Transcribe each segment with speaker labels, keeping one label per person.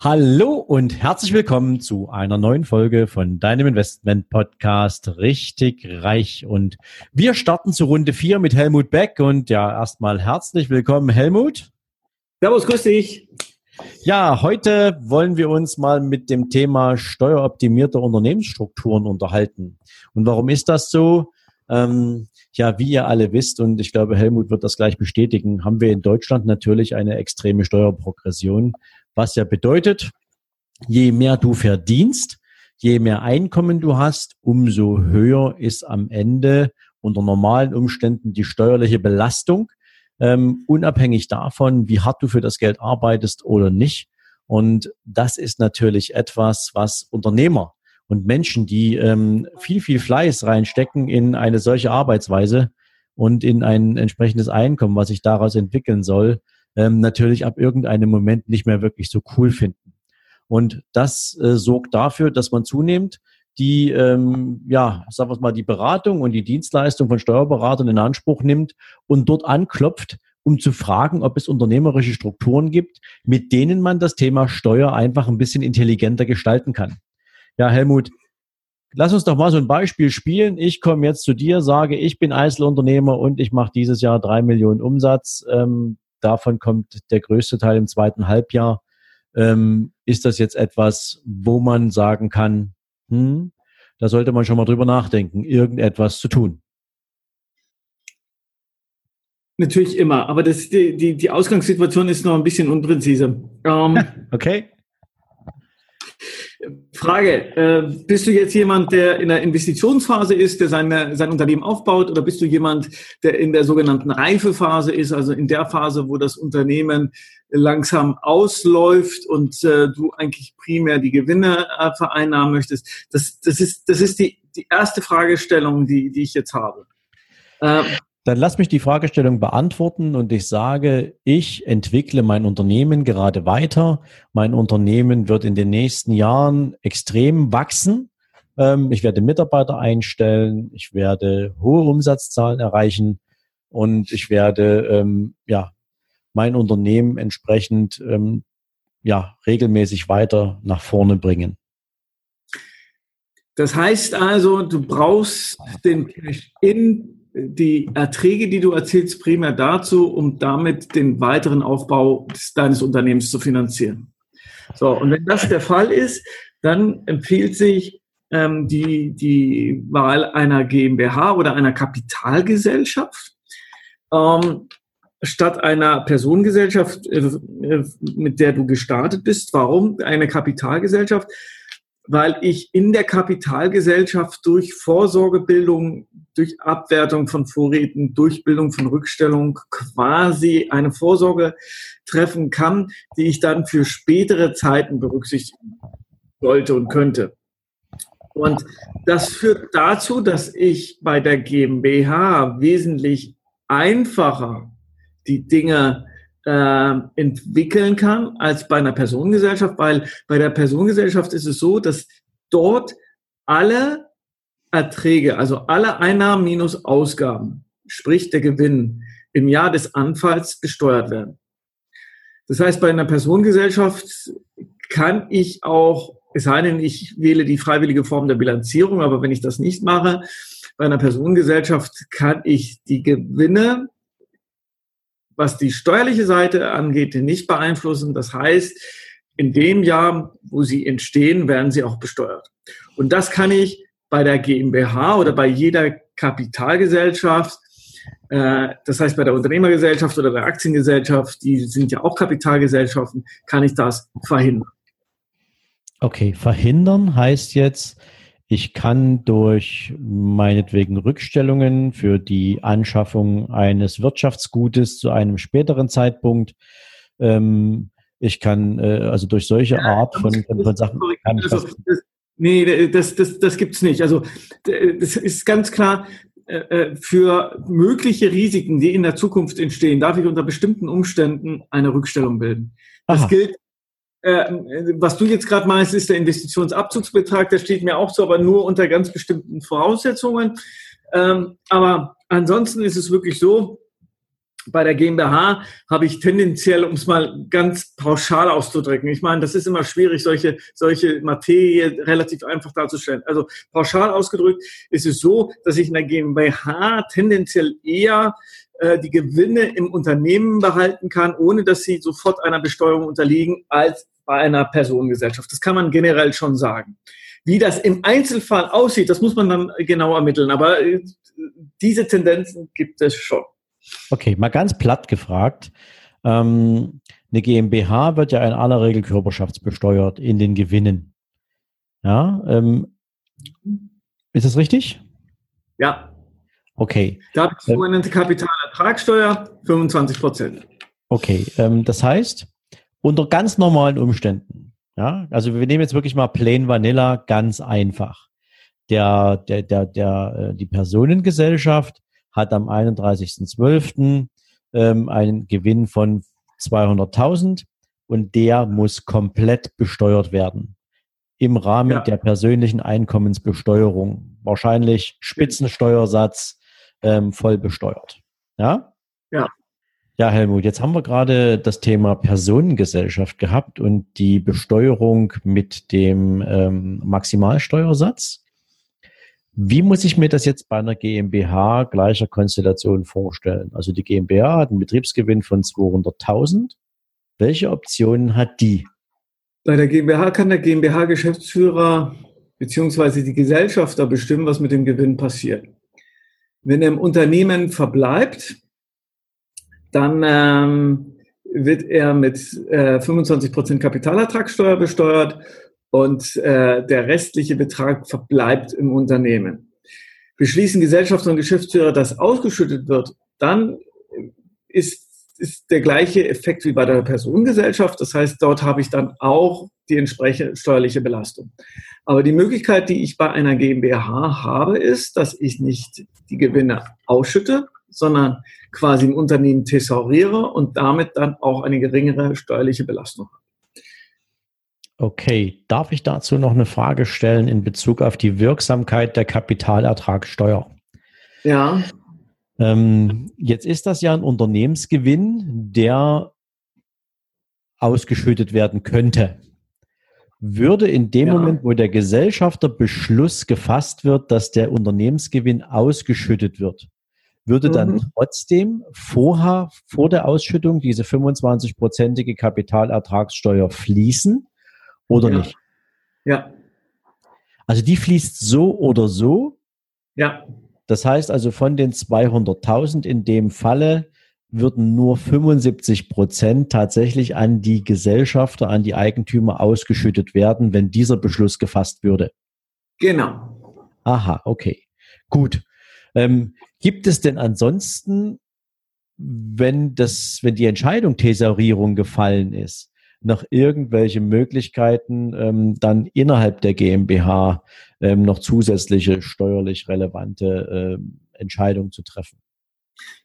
Speaker 1: Hallo und herzlich willkommen zu einer neuen Folge von deinem Investment Podcast Richtig Reich. Und wir starten zu Runde 4 mit Helmut Beck. Und ja, erstmal herzlich willkommen, Helmut.
Speaker 2: Servus, grüß dich.
Speaker 1: Ja, heute wollen wir uns mal mit dem Thema steueroptimierte Unternehmensstrukturen unterhalten. Und warum ist das so? Ähm, ja, wie ihr alle wisst, und ich glaube, Helmut wird das gleich bestätigen, haben wir in Deutschland natürlich eine extreme Steuerprogression was ja bedeutet, je mehr du verdienst, je mehr Einkommen du hast, umso höher ist am Ende unter normalen Umständen die steuerliche Belastung, ähm, unabhängig davon, wie hart du für das Geld arbeitest oder nicht. Und das ist natürlich etwas, was Unternehmer und Menschen, die ähm, viel, viel Fleiß reinstecken in eine solche Arbeitsweise und in ein entsprechendes Einkommen, was sich daraus entwickeln soll, ähm, natürlich ab irgendeinem Moment nicht mehr wirklich so cool finden. Und das äh, sorgt dafür, dass man zunehmend die, ähm, ja, sagen wir mal, die Beratung und die Dienstleistung von Steuerberatern in Anspruch nimmt und dort anklopft, um zu fragen, ob es unternehmerische Strukturen gibt, mit denen man das Thema Steuer einfach ein bisschen intelligenter gestalten kann. Ja, Helmut, lass uns doch mal so ein Beispiel spielen. Ich komme jetzt zu dir, sage, ich bin Einzelunternehmer und ich mache dieses Jahr drei Millionen Umsatz. Ähm, davon kommt der größte Teil im zweiten Halbjahr. Ähm, ist das jetzt etwas, wo man sagen kann, hm, da sollte man schon mal drüber nachdenken, irgendetwas zu tun?
Speaker 2: Natürlich immer, aber das, die, die, die Ausgangssituation ist noch ein bisschen unpräzise. Ähm,
Speaker 1: okay.
Speaker 2: Frage, äh, bist du jetzt jemand, der in der Investitionsphase ist, der seine, sein Unternehmen aufbaut, oder bist du jemand, der in der sogenannten Reifephase ist, also in der Phase, wo das Unternehmen langsam ausläuft und äh, du eigentlich primär die Gewinne äh, vereinnahmen möchtest? Das, das ist, das ist die, die erste Fragestellung, die, die ich jetzt habe.
Speaker 1: Dann lass mich die Fragestellung beantworten und ich sage, ich entwickle mein Unternehmen gerade weiter. Mein Unternehmen wird in den nächsten Jahren extrem wachsen. Ähm, ich werde Mitarbeiter einstellen, ich werde hohe Umsatzzahlen erreichen und ich werde ähm, ja mein Unternehmen entsprechend ähm, ja regelmäßig weiter nach vorne bringen.
Speaker 2: Das heißt also, du brauchst den Cash in die Erträge, die du erzielst, primär dazu, um damit den weiteren Aufbau des, deines Unternehmens zu finanzieren. So, und wenn das der Fall ist, dann empfiehlt sich ähm, die, die Wahl einer GmbH oder einer Kapitalgesellschaft ähm, statt einer Personengesellschaft, äh, mit der du gestartet bist. Warum eine Kapitalgesellschaft? Weil ich in der Kapitalgesellschaft durch Vorsorgebildung durch Abwertung von Vorräten, durch Bildung von Rückstellung quasi eine Vorsorge treffen kann, die ich dann für spätere Zeiten berücksichtigen sollte und könnte. Und das führt dazu, dass ich bei der GmbH wesentlich einfacher die Dinge äh, entwickeln kann als bei einer Personengesellschaft, weil bei der Personengesellschaft ist es so, dass dort alle Erträge, also alle Einnahmen minus Ausgaben, sprich der Gewinn, im Jahr des Anfalls besteuert werden. Das heißt, bei einer Personengesellschaft kann ich auch, es sei denn, ich wähle die freiwillige Form der Bilanzierung, aber wenn ich das nicht mache, bei einer Personengesellschaft kann ich die Gewinne, was die steuerliche Seite angeht, nicht beeinflussen. Das heißt, in dem Jahr, wo sie entstehen, werden sie auch besteuert. Und das kann ich bei der GmbH oder bei jeder Kapitalgesellschaft, äh, das heißt bei der Unternehmergesellschaft oder der Aktiengesellschaft, die sind ja auch Kapitalgesellschaften, kann ich das verhindern.
Speaker 1: Okay, verhindern heißt jetzt, ich kann durch meinetwegen Rückstellungen für die Anschaffung eines Wirtschaftsgutes zu einem späteren Zeitpunkt, ähm, ich kann äh, also durch solche Art von, von, von Sachen. Kann ich
Speaker 2: also, das, Nee, das, das, das gibt's nicht. Also das ist ganz klar, äh, für mögliche Risiken, die in der Zukunft entstehen, darf ich unter bestimmten Umständen eine Rückstellung bilden. Das Aha. gilt äh, was du jetzt gerade meinst, ist der Investitionsabzugsbetrag. Der steht mir auch so, aber nur unter ganz bestimmten Voraussetzungen. Ähm, aber ansonsten ist es wirklich so, bei der GmbH habe ich tendenziell, um es mal ganz pauschal auszudrücken, ich meine, das ist immer schwierig, solche, solche Materie relativ einfach darzustellen. Also pauschal ausgedrückt ist es so, dass ich in der GmbH tendenziell eher äh, die Gewinne im Unternehmen behalten kann, ohne dass sie sofort einer Besteuerung unterliegen, als bei einer Personengesellschaft. Das kann man generell schon sagen. Wie das im Einzelfall aussieht, das muss man dann genau ermitteln. Aber äh, diese Tendenzen gibt es schon.
Speaker 1: Okay, mal ganz platt gefragt. Ähm, eine GmbH wird ja in aller Regel körperschaftsbesteuert in den Gewinnen. Ja, ähm, ist das richtig?
Speaker 2: Ja.
Speaker 1: Okay.
Speaker 2: Da habe ich sogenannte Kapitalertragssteuer, 25 Prozent.
Speaker 1: Okay, ähm, das heißt, unter ganz normalen Umständen, ja, also wir nehmen jetzt wirklich mal Plain Vanilla ganz einfach. Der, der, der, der, äh, die Personengesellschaft hat am 31.12. Ähm, einen Gewinn von 200.000 und der muss komplett besteuert werden im Rahmen ja. der persönlichen Einkommensbesteuerung. Wahrscheinlich Spitzensteuersatz ähm, voll besteuert. Ja?
Speaker 2: Ja.
Speaker 1: Ja, Helmut, jetzt haben wir gerade das Thema Personengesellschaft gehabt und die Besteuerung mit dem ähm, Maximalsteuersatz. Wie muss ich mir das jetzt bei einer GmbH gleicher Konstellation vorstellen? Also die GmbH hat einen Betriebsgewinn von 200.000. Welche Optionen hat die?
Speaker 2: Bei der GmbH kann der GmbH-Geschäftsführer beziehungsweise die Gesellschafter bestimmen, was mit dem Gewinn passiert. Wenn er im Unternehmen verbleibt, dann ähm, wird er mit äh, 25% Kapitalertragssteuer besteuert und äh, der restliche Betrag verbleibt im Unternehmen. Beschließen Gesellschafter und Geschäftsführer, dass ausgeschüttet wird, dann ist, ist der gleiche Effekt wie bei der Personengesellschaft. Das heißt, dort habe ich dann auch die entsprechende steuerliche Belastung. Aber die Möglichkeit, die ich bei einer GmbH habe, ist, dass ich nicht die Gewinne ausschütte, sondern quasi im Unternehmen thesauriere und damit dann auch eine geringere steuerliche Belastung habe.
Speaker 1: Okay, darf ich dazu noch eine Frage stellen in Bezug auf die Wirksamkeit der Kapitalertragssteuer?
Speaker 2: Ja.
Speaker 1: Ähm, jetzt ist das ja ein Unternehmensgewinn, der ausgeschüttet werden könnte. Würde in dem ja. Moment, wo der Gesellschafterbeschluss gefasst wird, dass der Unternehmensgewinn ausgeschüttet wird, würde dann mhm. trotzdem vorher, vor der Ausschüttung diese 25-prozentige Kapitalertragssteuer fließen oder
Speaker 2: ja.
Speaker 1: nicht?
Speaker 2: Ja.
Speaker 1: Also die fließt so oder so.
Speaker 2: Ja.
Speaker 1: Das heißt also von den 200.000 in dem Falle würden nur 75 Prozent tatsächlich an die Gesellschafter, an die Eigentümer ausgeschüttet werden, wenn dieser Beschluss gefasst würde.
Speaker 2: Genau.
Speaker 1: Aha, okay. Gut. Ähm, gibt es denn ansonsten, wenn das, wenn die Entscheidung Thesaurierung gefallen ist, noch irgendwelche Möglichkeiten, ähm, dann innerhalb der GmbH ähm, noch zusätzliche steuerlich relevante äh, Entscheidungen zu treffen?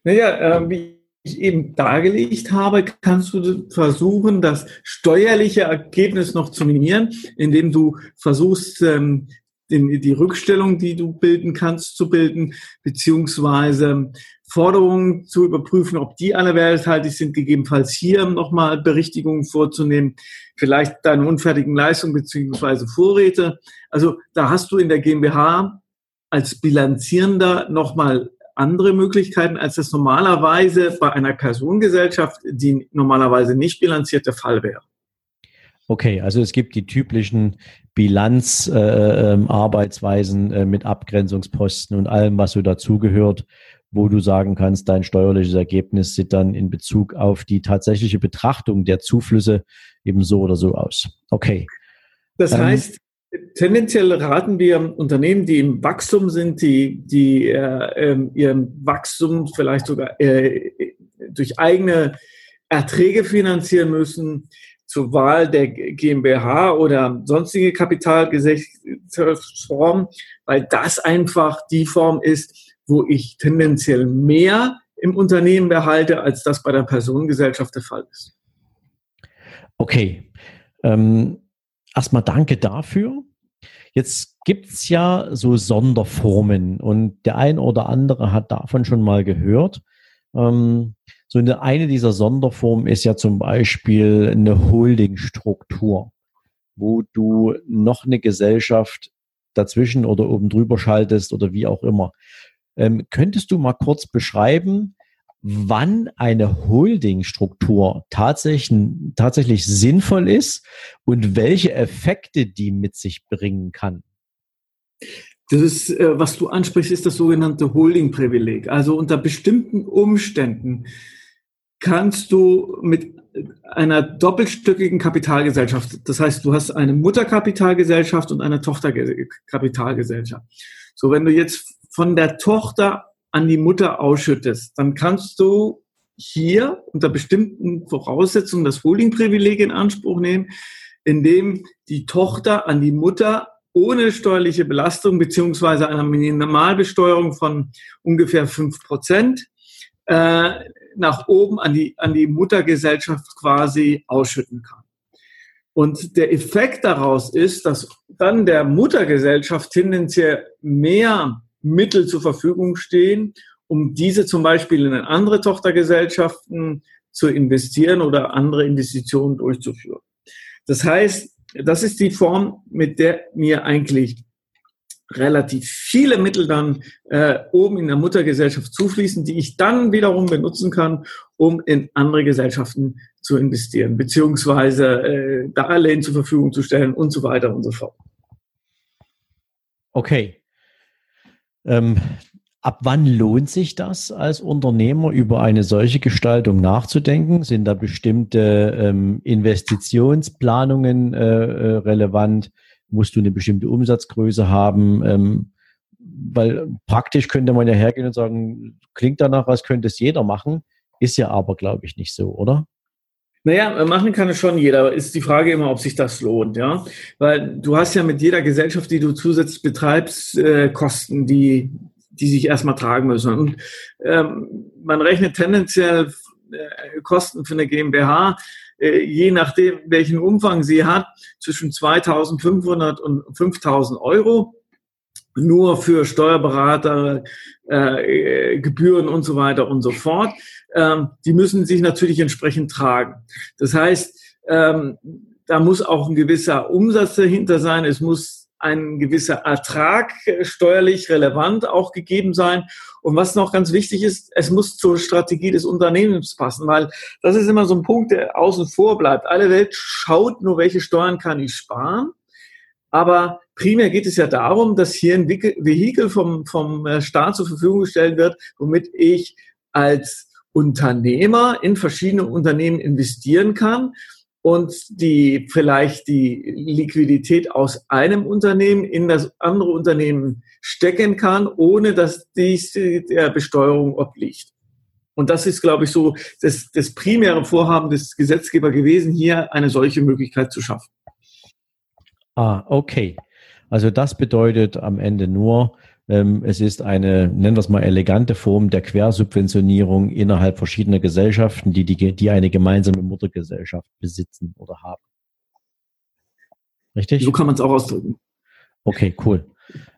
Speaker 2: Naja, äh, wie ich eben dargelegt habe, kannst du versuchen, das steuerliche Ergebnis noch zu minimieren, indem du versuchst, ähm, den, die Rückstellung, die du bilden kannst, zu bilden, beziehungsweise Forderungen zu überprüfen, ob die alle werthaltig sind, gegebenenfalls hier nochmal Berichtigungen vorzunehmen, vielleicht deine unfertigen Leistungen beziehungsweise Vorräte. Also da hast du in der GmbH als Bilanzierender nochmal andere Möglichkeiten, als das normalerweise bei einer Personengesellschaft, die normalerweise nicht bilanziert, der Fall wäre.
Speaker 1: Okay, also es gibt die typischen Bilanzarbeitsweisen äh, ähm, äh, mit Abgrenzungsposten und allem, was so dazugehört, wo du sagen kannst, dein steuerliches Ergebnis sieht dann in Bezug auf die tatsächliche Betrachtung der Zuflüsse eben so oder so aus. Okay.
Speaker 2: Das ähm, heißt, tendenziell raten wir Unternehmen, die im Wachstum sind, die, die äh, äh, ihren Wachstum vielleicht sogar äh, durch eigene Erträge finanzieren müssen, zur Wahl der GmbH oder sonstige Kapitalgesellschaftsform, weil das einfach die Form ist, wo ich tendenziell mehr im Unternehmen behalte, als das bei der Personengesellschaft der Fall ist.
Speaker 1: Okay. Ähm, erstmal danke dafür. Jetzt gibt's ja so Sonderformen und der ein oder andere hat davon schon mal gehört. Ähm, so eine, eine dieser Sonderformen ist ja zum Beispiel eine Holdingstruktur, wo du noch eine Gesellschaft dazwischen oder oben drüber schaltest oder wie auch immer. Ähm, könntest du mal kurz beschreiben, wann eine Holdingstruktur tatsächlich, tatsächlich sinnvoll ist und welche Effekte die mit sich bringen kann?
Speaker 2: Das ist, äh, was du ansprichst, ist das sogenannte Holding-Privileg. Also unter bestimmten Umständen kannst du mit einer doppelstöckigen Kapitalgesellschaft, das heißt, du hast eine Mutterkapitalgesellschaft und eine Tochterkapitalgesellschaft. So, wenn du jetzt von der Tochter an die Mutter ausschüttest, dann kannst du hier unter bestimmten Voraussetzungen das Holding-Privileg in Anspruch nehmen, indem die Tochter an die Mutter ohne steuerliche Belastung beziehungsweise einer Minimalbesteuerung von ungefähr fünf Prozent äh, nach oben an die, an die Muttergesellschaft quasi ausschütten kann. Und der Effekt daraus ist, dass dann der Muttergesellschaft tendenziell mehr Mittel zur Verfügung stehen, um diese zum Beispiel in andere Tochtergesellschaften zu investieren oder andere Investitionen durchzuführen. Das heißt, das ist die Form, mit der mir eigentlich relativ viele Mittel dann äh, oben in der Muttergesellschaft zufließen, die ich dann wiederum benutzen kann, um in andere Gesellschaften zu investieren, beziehungsweise äh, Darlehen zur Verfügung zu stellen und so weiter und so fort.
Speaker 1: Okay. Ähm, ab wann lohnt sich das als Unternehmer über eine solche Gestaltung nachzudenken? Sind da bestimmte ähm, Investitionsplanungen äh, äh relevant? Musst du eine bestimmte Umsatzgröße haben. Ähm, weil praktisch könnte man ja hergehen und sagen, klingt danach, als könnte es jeder machen, ist ja aber, glaube ich, nicht so, oder?
Speaker 2: Naja, machen kann es schon jeder. Ist die Frage immer, ob sich das lohnt, ja? Weil du hast ja mit jeder Gesellschaft, die du zusätzlich betreibst, äh, Kosten, die, die sich erstmal tragen müssen. Und ähm, man rechnet tendenziell äh, Kosten für eine GmbH äh, je nachdem, welchen Umfang sie hat, zwischen 2.500 und 5.000 Euro nur für Steuerberater, äh, Gebühren und so weiter und so fort. Ähm, die müssen sich natürlich entsprechend tragen. Das heißt, ähm, da muss auch ein gewisser Umsatz dahinter sein. Es muss ein gewisser Ertrag äh, steuerlich relevant auch gegeben sein. Und was noch ganz wichtig ist, es muss zur Strategie des Unternehmens passen, weil das ist immer so ein Punkt, der außen vor bleibt. Alle Welt schaut nur, welche Steuern kann ich sparen. Aber primär geht es ja darum, dass hier ein Vehikel vom, vom äh, Staat zur Verfügung gestellt wird, womit ich als Unternehmer in verschiedene Unternehmen investieren kann und die vielleicht die Liquidität aus einem Unternehmen in das andere Unternehmen stecken kann, ohne dass dies der Besteuerung obliegt. Und das ist, glaube ich, so das, das primäre Vorhaben des Gesetzgebers gewesen, hier eine solche Möglichkeit zu schaffen.
Speaker 1: Ah, okay. Also das bedeutet am Ende nur, es ist eine, nennen wir es mal, elegante Form der Quersubventionierung innerhalb verschiedener Gesellschaften, die, die, die eine gemeinsame Muttergesellschaft besitzen oder haben. Richtig?
Speaker 2: So kann man es auch ausdrücken.
Speaker 1: Okay, cool.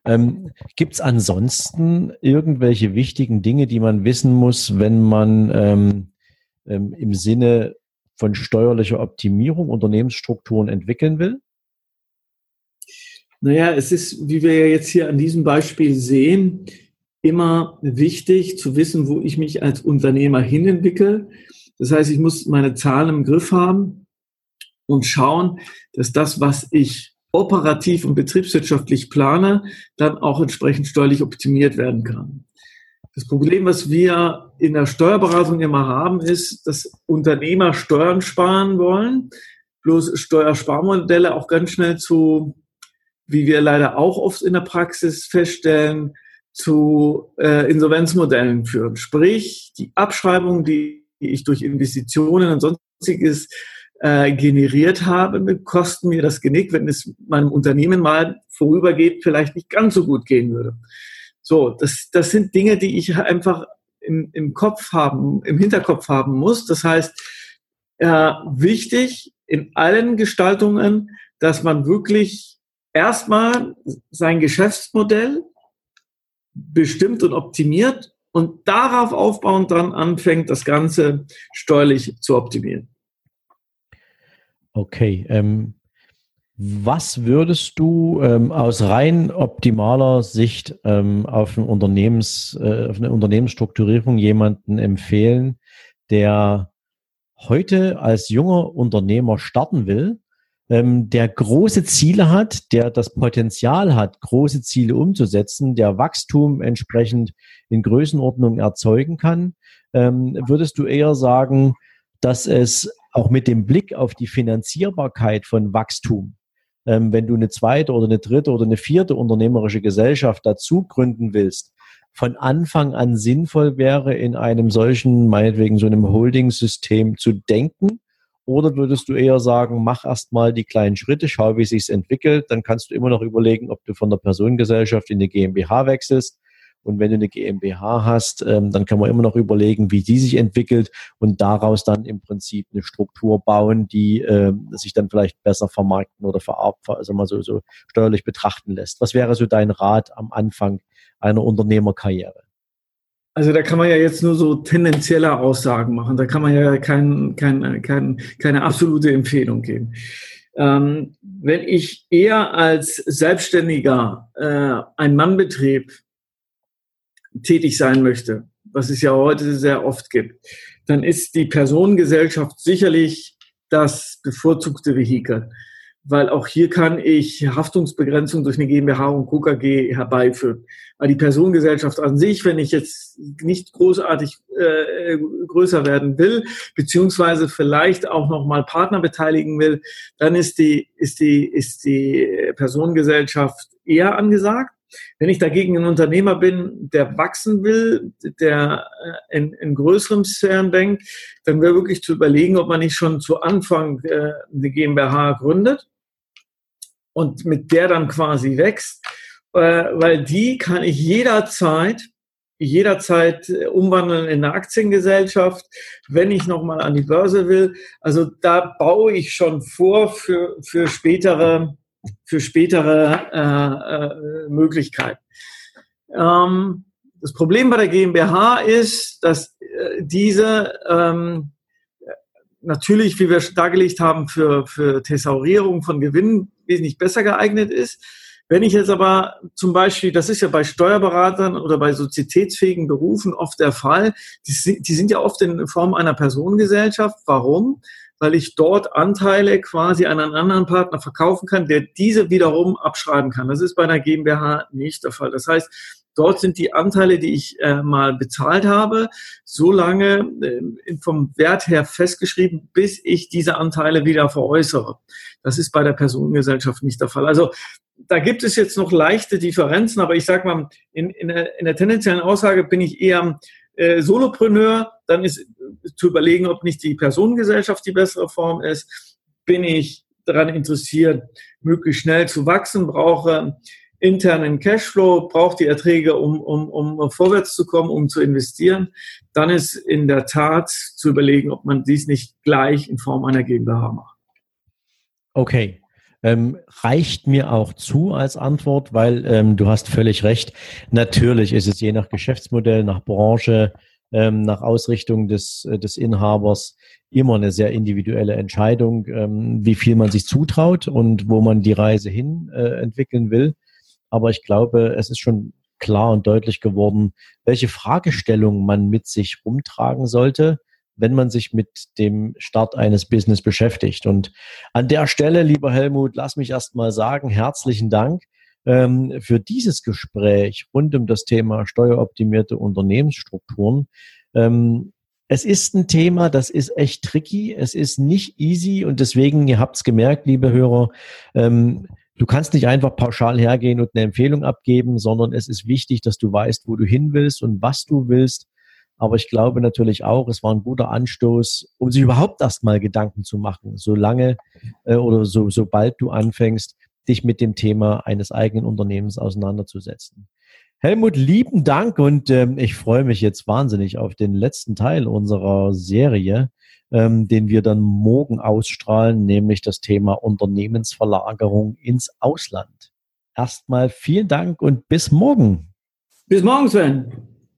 Speaker 1: Ähm, Gibt es ansonsten irgendwelche wichtigen Dinge, die man wissen muss, wenn man ähm, ähm, im Sinne von steuerlicher Optimierung Unternehmensstrukturen entwickeln will?
Speaker 2: Naja, es ist, wie wir ja jetzt hier an diesem Beispiel sehen, immer wichtig zu wissen, wo ich mich als Unternehmer hinentwickle. Das heißt, ich muss meine Zahlen im Griff haben und schauen, dass das, was ich operativ und betriebswirtschaftlich plane, dann auch entsprechend steuerlich optimiert werden kann. Das Problem, was wir in der Steuerberatung immer haben, ist, dass Unternehmer Steuern sparen wollen, bloß Steuersparmodelle auch ganz schnell zu wie wir leider auch oft in der Praxis feststellen, zu äh, Insolvenzmodellen führen. Sprich, die Abschreibung, die ich durch Investitionen und sonstiges äh, generiert habe, kosten mir das Genick, wenn es meinem Unternehmen mal vorübergeht, vielleicht nicht ganz so gut gehen würde. So, das, das sind Dinge, die ich einfach im, im Kopf haben, im Hinterkopf haben muss. Das heißt, äh, wichtig in allen Gestaltungen, dass man wirklich erstmal sein Geschäftsmodell bestimmt und optimiert und darauf aufbauend dann anfängt, das Ganze steuerlich zu optimieren.
Speaker 1: Okay. Ähm, was würdest du ähm, aus rein optimaler Sicht ähm, auf, ein Unternehmens, äh, auf eine Unternehmensstrukturierung jemanden empfehlen, der heute als junger Unternehmer starten will, ähm, der große Ziele hat, der das Potenzial hat, große Ziele umzusetzen, der Wachstum entsprechend in Größenordnung erzeugen kann, ähm, würdest du eher sagen, dass es auch mit dem Blick auf die Finanzierbarkeit von Wachstum, ähm, wenn du eine zweite oder eine dritte oder eine vierte unternehmerische Gesellschaft dazu gründen willst, von Anfang an sinnvoll wäre, in einem solchen, meinetwegen so einem Holding-System zu denken? Oder würdest du eher sagen, mach erst mal die kleinen Schritte, schau, wie sich entwickelt, dann kannst du immer noch überlegen, ob du von der Personengesellschaft in eine GmbH wechselst und wenn du eine GmbH hast, ähm, dann kann man immer noch überlegen, wie die sich entwickelt und daraus dann im Prinzip eine Struktur bauen, die äh, sich dann vielleicht besser vermarkten oder also mal so, so steuerlich betrachten lässt. Was wäre so dein Rat am Anfang einer Unternehmerkarriere?
Speaker 2: Also da kann man ja jetzt nur so tendenzielle Aussagen machen. Da kann man ja kein, kein, kein, keine absolute Empfehlung geben. Ähm, wenn ich eher als Selbstständiger äh, ein Mannbetrieb tätig sein möchte, was es ja heute sehr oft gibt, dann ist die Personengesellschaft sicherlich das bevorzugte Vehikel. Weil auch hier kann ich Haftungsbegrenzung durch eine GmbH und KKG herbeiführen. Weil die Personengesellschaft an sich, wenn ich jetzt nicht großartig äh, größer werden will, beziehungsweise vielleicht auch nochmal Partner beteiligen will, dann ist die, ist die, ist die Personengesellschaft eher angesagt. Wenn ich dagegen ein Unternehmer bin, der wachsen will, der äh, in, in größeren Sphären denkt, dann wäre wirklich zu überlegen, ob man nicht schon zu Anfang äh, eine GmbH gründet und mit der dann quasi wächst, äh, weil die kann ich jederzeit jederzeit umwandeln in eine Aktiengesellschaft, wenn ich nochmal an die Börse will. Also da baue ich schon vor für, für spätere für spätere äh, äh, Möglichkeiten. Ähm, das Problem bei der GmbH ist, dass äh, diese ähm, natürlich, wie wir dargelegt haben, für, für Thesaurierung von Gewinnen wesentlich besser geeignet ist. Wenn ich jetzt aber zum Beispiel, das ist ja bei Steuerberatern oder bei sozietätsfähigen Berufen oft der Fall, die, die sind ja oft in Form einer Personengesellschaft. Warum? weil ich dort Anteile quasi an einen anderen Partner verkaufen kann, der diese wiederum abschreiben kann. Das ist bei einer GmbH nicht der Fall. Das heißt, dort sind die Anteile, die ich äh, mal bezahlt habe, so lange äh, vom Wert her festgeschrieben, bis ich diese Anteile wieder veräußere. Das ist bei der Personengesellschaft nicht der Fall. Also da gibt es jetzt noch leichte Differenzen, aber ich sage mal, in, in, der, in der tendenziellen Aussage bin ich eher äh, Solopreneur, dann ist zu überlegen, ob nicht die Personengesellschaft die bessere Form ist. Bin ich daran interessiert, möglichst schnell zu wachsen, brauche internen Cashflow, brauche die Erträge, um, um, um vorwärts zu kommen, um zu investieren, dann ist in der Tat zu überlegen, ob man dies nicht gleich in Form einer GmbH macht.
Speaker 1: Okay, ähm, reicht mir auch zu als Antwort, weil ähm, du hast völlig recht. Natürlich ist es je nach Geschäftsmodell, nach Branche, ähm, nach Ausrichtung des, äh, des Inhabers immer eine sehr individuelle Entscheidung, ähm, wie viel man sich zutraut und wo man die Reise hin äh, entwickeln will. Aber ich glaube, es ist schon klar und deutlich geworden, welche Fragestellungen man mit sich rumtragen sollte, wenn man sich mit dem Start eines Business beschäftigt. Und an der Stelle, lieber Helmut, lass mich erst mal sagen, herzlichen Dank ähm, für dieses Gespräch rund um das Thema steueroptimierte Unternehmensstrukturen. Ähm, es ist ein Thema, das ist echt tricky, es ist nicht easy und deswegen, ihr habt es gemerkt, liebe Hörer, ähm, du kannst nicht einfach pauschal hergehen und eine Empfehlung abgeben, sondern es ist wichtig, dass du weißt, wo du hin willst und was du willst. Aber ich glaube natürlich auch, es war ein guter Anstoß, um sich überhaupt erstmal Gedanken zu machen, solange äh, oder so, sobald du anfängst, dich mit dem Thema eines eigenen Unternehmens auseinanderzusetzen. Helmut, lieben Dank und ähm, ich freue mich jetzt wahnsinnig auf den letzten Teil unserer Serie, ähm, den wir dann morgen ausstrahlen, nämlich das Thema Unternehmensverlagerung ins Ausland. Erstmal vielen Dank und bis morgen.
Speaker 2: Bis morgen, Sven.